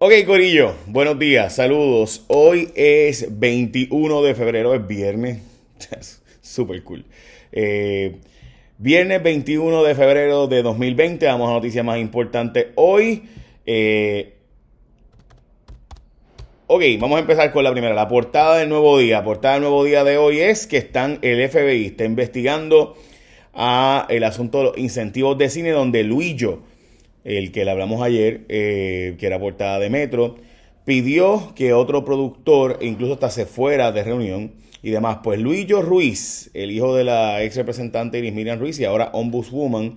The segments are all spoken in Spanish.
Ok, Corillo, buenos días, saludos. Hoy es 21 de febrero, es viernes. Super cool. Eh, viernes 21 de febrero de 2020, vamos a noticias más importantes hoy. Eh, ok, vamos a empezar con la primera. La portada del nuevo día. La portada del nuevo día de hoy es que están, el FBI está investigando a el asunto de los incentivos de cine donde Luillo el que le hablamos ayer, eh, que era portada de Metro, pidió que otro productor, incluso hasta se fuera de reunión y demás. Pues Luillo Ruiz, el hijo de la ex representante Iris Miriam Ruiz y ahora ombudswoman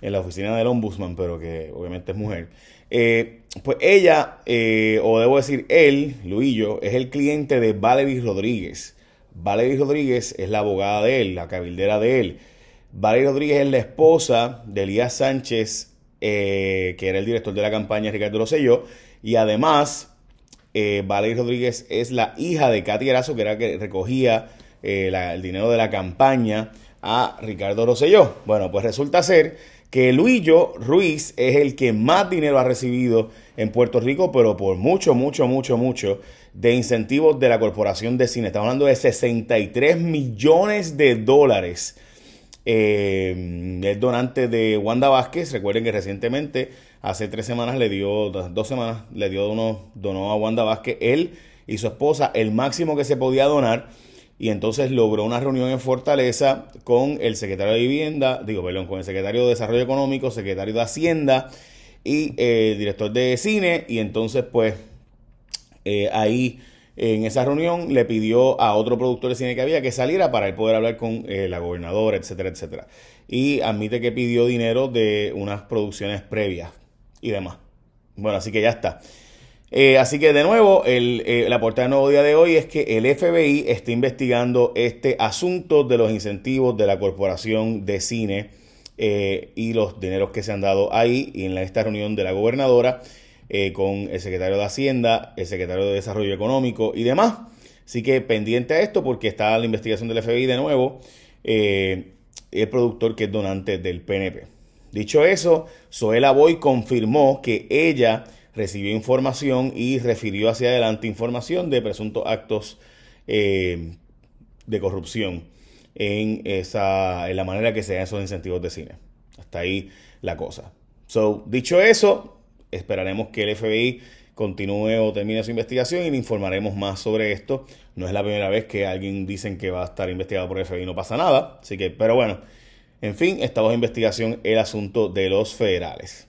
en la oficina del ombudsman, pero que obviamente es mujer. Eh, pues ella, eh, o debo decir él, Luillo, es el cliente de Valerie Rodríguez. Valerie Rodríguez es la abogada de él, la cabildera de él. Valerie Rodríguez es la esposa de Elías Sánchez eh, que era el director de la campaña Ricardo Rosselló, y además eh, Rodríguez es la hija de Katy Erazo, que era que recogía eh, el dinero de la campaña a Ricardo Rosselló. Bueno, pues resulta ser que Luillo Ruiz es el que más dinero ha recibido en Puerto Rico, pero por mucho, mucho, mucho, mucho, de incentivos de la Corporación de Cine. Estamos hablando de 63 millones de dólares eh, es donante de Wanda Vázquez. Recuerden que recientemente, hace tres semanas, le dio, dos semanas, le dio donó a Wanda Vázquez, él y su esposa, el máximo que se podía donar. Y entonces logró una reunión en Fortaleza con el secretario de Vivienda, digo, perdón, con el secretario de Desarrollo Económico, secretario de Hacienda y eh, director de cine. Y entonces, pues, eh, ahí en esa reunión le pidió a otro productor de cine que había que saliera para poder hablar con eh, la gobernadora, etcétera, etcétera. Y admite que pidió dinero de unas producciones previas y demás. Bueno, así que ya está. Eh, así que de nuevo, eh, la portada del nuevo día de hoy es que el FBI está investigando este asunto de los incentivos de la corporación de cine y los dineros que se han dado ahí y en esta reunión de la gobernadora. Eh, con el secretario de Hacienda, el secretario de Desarrollo Económico y demás. Así que pendiente a esto porque está la investigación del FBI de nuevo, eh, el productor que es donante del PNP. Dicho eso, Zoela Boy confirmó que ella recibió información y refirió hacia adelante información de presuntos actos eh, de corrupción en, esa, en la manera que se dan esos incentivos de cine. Hasta ahí la cosa. So, dicho eso, Esperaremos que el FBI continúe o termine su investigación y le informaremos más sobre esto. No es la primera vez que alguien dicen que va a estar investigado por el FBI y no pasa nada. Así que, pero bueno, en fin, estamos en investigación el asunto de los federales.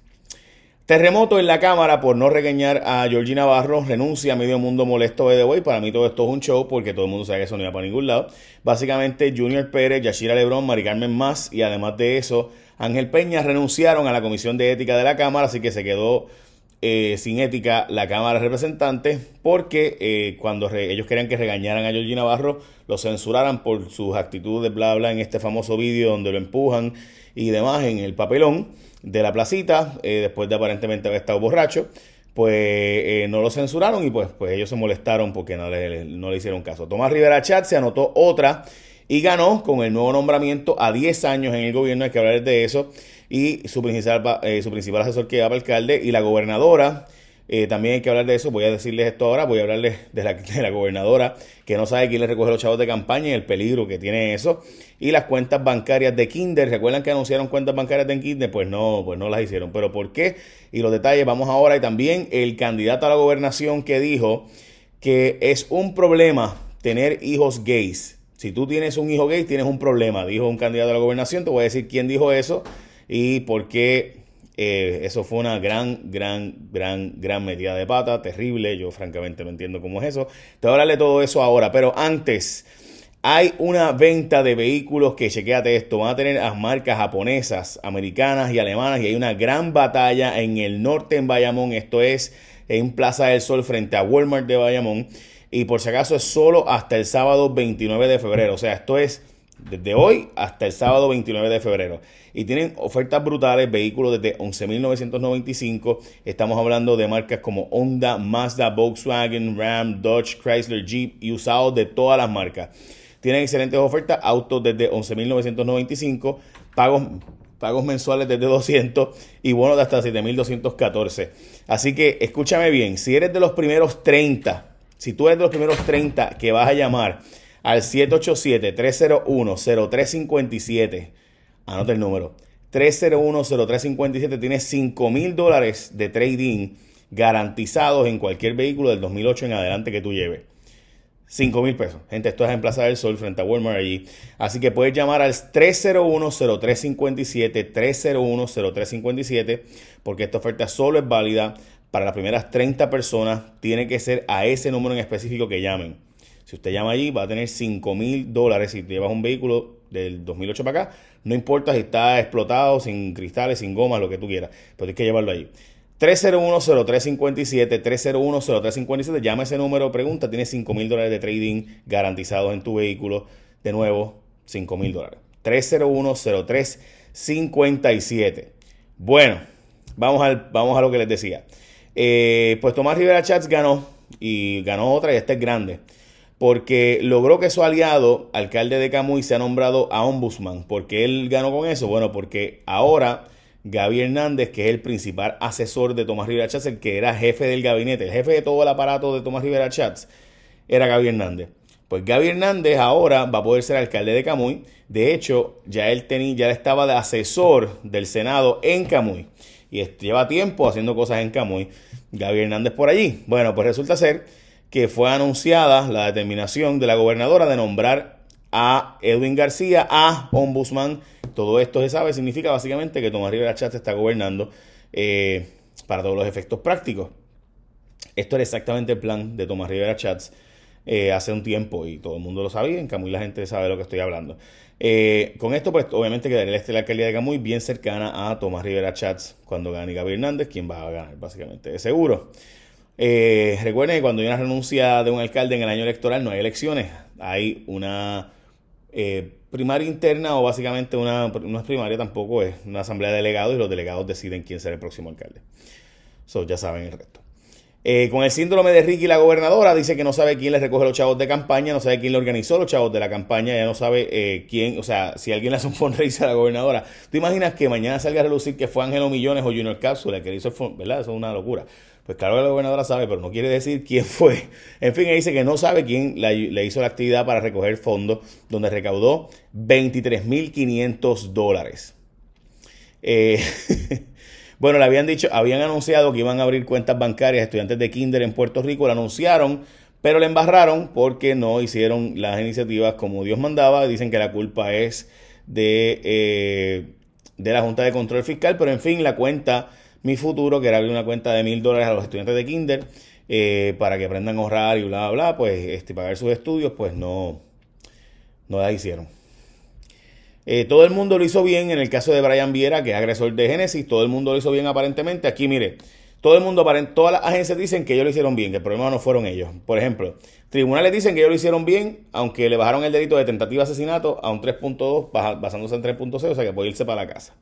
Terremoto en la Cámara por no regañar a Georgie Navarro. Renuncia a medio mundo molesto de hoy. Para mí todo esto es un show porque todo el mundo sabe que eso no iba para ningún lado. Básicamente Junior Pérez, Yashira Lebrón, Mari Carmen Más y además de eso Ángel Peña renunciaron a la Comisión de Ética de la Cámara, así que se quedó eh, sin ética la Cámara de Representantes porque eh, cuando ellos querían que regañaran a Georgie Navarro, lo censuraran por sus actitudes, bla, bla, en este famoso vídeo donde lo empujan y demás en el papelón de la placita, eh, después de aparentemente haber estado borracho, pues no lo censuraron y pues, pues ellos se molestaron porque no le, no le hicieron caso. Tomás Rivera Chat se anotó otra y ganó con el nuevo nombramiento a 10 años en el gobierno, hay que hablar de eso, y su principal, eh, su principal asesor que para alcalde y la gobernadora. Eh, también hay que hablar de eso, voy a decirles esto ahora, voy a hablarles de la, de la gobernadora que no sabe quién le recoge los chavos de campaña y el peligro que tiene eso. Y las cuentas bancarias de Kinder, ¿recuerdan que anunciaron cuentas bancarias de Kinder? Pues no, pues no las hicieron. ¿Pero por qué? Y los detalles vamos ahora. Y también el candidato a la gobernación que dijo que es un problema tener hijos gays. Si tú tienes un hijo gay, tienes un problema, dijo un candidato a la gobernación. Te voy a decir quién dijo eso y por qué eh, eso fue una gran, gran, gran, gran medida de pata, terrible. Yo francamente no entiendo cómo es eso. Te voy a hablar de todo eso ahora, pero antes... Hay una venta de vehículos que, chequéate esto, van a tener las marcas japonesas, americanas y alemanas y hay una gran batalla en el norte en Bayamón, esto es en Plaza del Sol frente a Walmart de Bayamón y por si acaso es solo hasta el sábado 29 de febrero. O sea, esto es desde hoy hasta el sábado 29 de febrero. Y tienen ofertas brutales, vehículos desde 11.995. Estamos hablando de marcas como Honda, Mazda, Volkswagen, Ram, Dodge, Chrysler, Jeep y usados de todas las marcas. Tienen excelentes ofertas, autos desde 11.995, pagos pagos mensuales desde 200 y bonos de hasta 7.214. Así que escúchame bien, si eres de los primeros 30, si tú eres de los primeros 30 que vas a llamar al 787-301-0357, anota el número, 301-0357, tienes 5 mil dólares de trading garantizados en cualquier vehículo del 2008 en adelante que tú lleves. 5 mil pesos. Gente, esto es en Plaza del Sol frente a Walmart allí. Así que puedes llamar al 301-0357, 301-0357, porque esta oferta solo es válida para las primeras 30 personas. Tiene que ser a ese número en específico que llamen. Si usted llama allí, va a tener 5 mil dólares si llevas un vehículo del 2008 para acá. No importa si está explotado, sin cristales, sin goma, lo que tú quieras. Pero tienes que llevarlo allí. 301-0357, 301-0357, llama ese número, pregunta, tienes 5 mil dólares de trading garantizados en tu vehículo. De nuevo, 5 mil dólares. 301-0357. Bueno, vamos, al, vamos a lo que les decía. Eh, pues Tomás Rivera Chats ganó y ganó otra y este es grande porque logró que su aliado, alcalde de Camuy, sea nombrado a ombudsman. ¿Por qué él ganó con eso? Bueno, porque ahora Gaby Hernández, que es el principal asesor de Tomás Rivera Chats, el que era jefe del gabinete, el jefe de todo el aparato de Tomás Rivera Chats, era Gaby Hernández. Pues Gaby Hernández ahora va a poder ser alcalde de Camuy. De hecho, ya él tenía, ya estaba de asesor del Senado en Camuy. Y lleva tiempo haciendo cosas en Camuy. Gaby Hernández por allí. Bueno, pues resulta ser que fue anunciada la determinación de la gobernadora de nombrar a Edwin García a ombudsman. Todo esto se sabe, significa básicamente que Tomás Rivera Chats está gobernando eh, para todos los efectos prácticos. Esto era exactamente el plan de Tomás Rivera Chats eh, hace un tiempo y todo el mundo lo sabía. En Camuy la gente sabe de lo que estoy hablando. Eh, con esto, pues obviamente quedaría la alcaldía de Camuy bien cercana a Tomás Rivera Chats cuando gane Gabriel Hernández, quien va a ganar básicamente de seguro. Eh, recuerden que cuando hay una renuncia de un alcalde en el año electoral no hay elecciones, hay una eh, primaria interna o básicamente una, no es primaria tampoco, es una asamblea de delegados y los delegados deciden quién será el próximo alcalde. Eso ya saben el resto. Eh, con el síndrome de Ricky, la gobernadora dice que no sabe quién le recoge los chavos de campaña, no sabe quién le organizó los chavos de la campaña, ya no sabe eh, quién, o sea, si alguien le hace un fundraiser a la gobernadora. ¿Tú imaginas que mañana salga a relucir que fue Ángelo Millones o Junior Cápsula que le hizo el ¿verdad? Eso es una locura. Pues claro que la gobernadora sabe, pero no quiere decir quién fue. En fin, dice que no sabe quién le hizo la actividad para recoger fondos, donde recaudó 23.500 dólares. Eh, bueno, le habían dicho, habían anunciado que iban a abrir cuentas bancarias a estudiantes de Kinder en Puerto Rico, lo anunciaron, pero le embarraron porque no hicieron las iniciativas como Dios mandaba. Dicen que la culpa es de, eh, de la Junta de Control Fiscal, pero en fin, la cuenta mi futuro, que era abrir una cuenta de mil dólares a los estudiantes de Kinder eh, para que aprendan a ahorrar y bla, bla, bla, pues este, pagar sus estudios, pues no, no la hicieron. Eh, todo el mundo lo hizo bien en el caso de Brian Viera, que es agresor de Génesis, todo el mundo lo hizo bien aparentemente. Aquí, mire, todo el mundo, todas las agencias dicen que ellos lo hicieron bien, que el problema no fueron ellos. Por ejemplo, tribunales dicen que ellos lo hicieron bien, aunque le bajaron el delito de tentativa de asesinato a un 3.2, basándose en 3.0, o sea que puede irse para la casa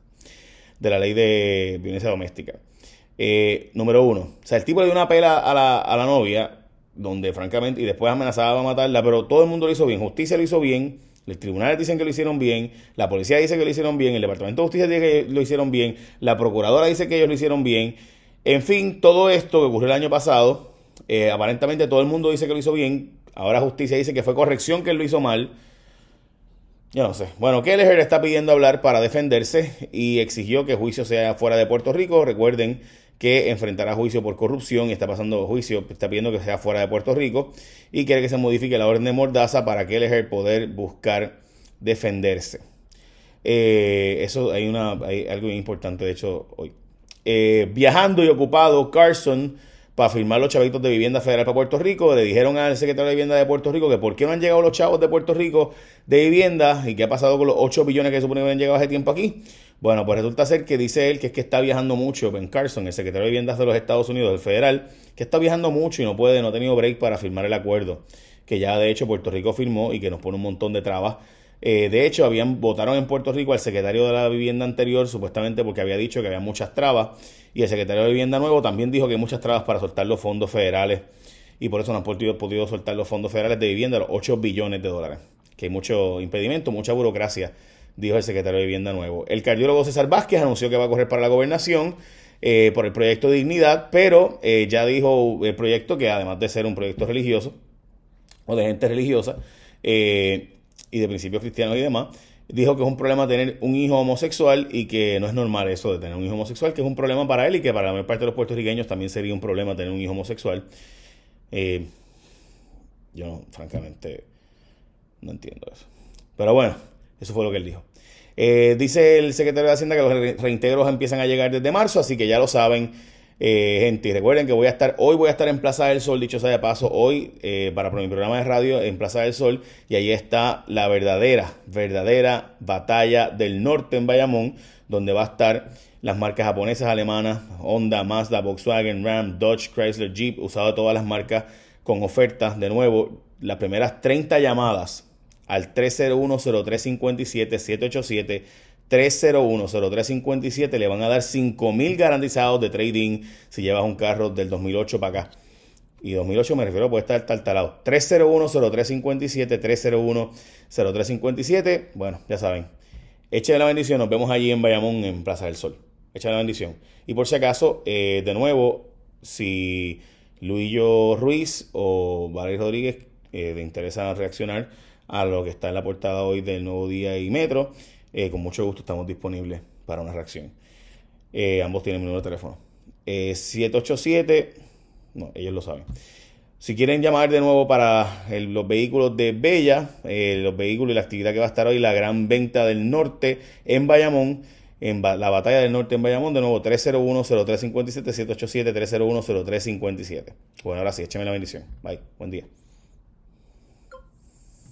de la ley de violencia doméstica. Eh, número uno, o sea, el tipo le dio una pela a la, a la novia, donde francamente, y después amenazaba a matarla, pero todo el mundo lo hizo bien, justicia lo hizo bien, los tribunales dicen que lo hicieron bien, la policía dice que lo hicieron bien, el Departamento de Justicia dice que lo hicieron bien, la procuradora dice que ellos lo hicieron bien. En fin, todo esto que ocurrió el año pasado, eh, aparentemente todo el mundo dice que lo hizo bien, ahora justicia dice que fue corrección que él lo hizo mal. Yo no sé. Bueno, Kelleher está pidiendo hablar para defenderse y exigió que el juicio sea fuera de Puerto Rico. Recuerden que enfrentará juicio por corrupción y está pasando juicio, está pidiendo que sea fuera de Puerto Rico y quiere que se modifique la orden de Mordaza para Kelleher poder buscar defenderse. Eh, eso hay, una, hay algo importante, de hecho, hoy. Eh, viajando y ocupado, Carson para firmar los chavitos de vivienda federal para Puerto Rico. Le dijeron al secretario de vivienda de Puerto Rico que por qué no han llegado los chavos de Puerto Rico de vivienda y qué ha pasado con los 8 billones que supone que han llegado hace tiempo aquí. Bueno, pues resulta ser que dice él que es que está viajando mucho, Ben Carson, el secretario de viviendas de los Estados Unidos, del federal, que está viajando mucho y no puede, no ha tenido break para firmar el acuerdo, que ya de hecho Puerto Rico firmó y que nos pone un montón de trabas eh, de hecho, habían votaron en Puerto Rico al secretario de la vivienda anterior, supuestamente porque había dicho que había muchas trabas, y el secretario de vivienda nuevo también dijo que hay muchas trabas para soltar los fondos federales, y por eso no han podido, podido soltar los fondos federales de vivienda, los 8 billones de dólares, que hay mucho impedimento, mucha burocracia dijo el secretario de Vivienda Nuevo. El cardiólogo César Vázquez anunció que va a correr para la gobernación eh, por el proyecto Dignidad, pero eh, ya dijo el proyecto que además de ser un proyecto religioso o de gente religiosa eh, y de principios cristianos y demás, dijo que es un problema tener un hijo homosexual y que no es normal eso de tener un hijo homosexual, que es un problema para él y que para la mayor parte de los puertorriqueños también sería un problema tener un hijo homosexual. yo, francamente, no entiendo eso. Pero bueno, eso fue lo que él dijo. Eh, dice el secretario de Hacienda que los reintegros empiezan a llegar desde marzo, así que ya lo saben, eh, gente. Recuerden que voy a estar, hoy voy a estar en Plaza del Sol, dicho sea de paso, hoy eh, para mi programa de radio en Plaza del Sol, y ahí está la verdadera, verdadera batalla del norte en Bayamón, donde va a estar las marcas japonesas, alemanas, Honda, Mazda, Volkswagen, Ram, Dodge, Chrysler, Jeep, usado todas las marcas con ofertas. De nuevo, las primeras 30 llamadas al 301-0357-787. 301-0357 le van a dar 5.000 garantizados de trading si llevas un carro del 2008 para acá. Y 2008 me refiero, puede estar taltalado. 301-0357, 301-0357. Bueno, ya saben. Echen la bendición. Nos vemos allí en Bayamón, en Plaza del Sol. Echen la bendición. Y por si acaso, eh, de nuevo, si Luillo Ruiz o Valerio Rodríguez eh, le interesa reaccionar, a lo que está en la portada hoy del Nuevo Día y Metro. Eh, con mucho gusto estamos disponibles para una reacción. Eh, ambos tienen mi número de teléfono. 787, eh, no, ellos lo saben. Si quieren llamar de nuevo para los vehículos de Bella, los vehículos y la actividad que va a estar hoy, la gran venta del norte en Bayamón, en la batalla del norte en Bayamón, de nuevo 301-0357, 787-301-0357. Bueno, ahora sí, écheme la bendición. Bye, buen día.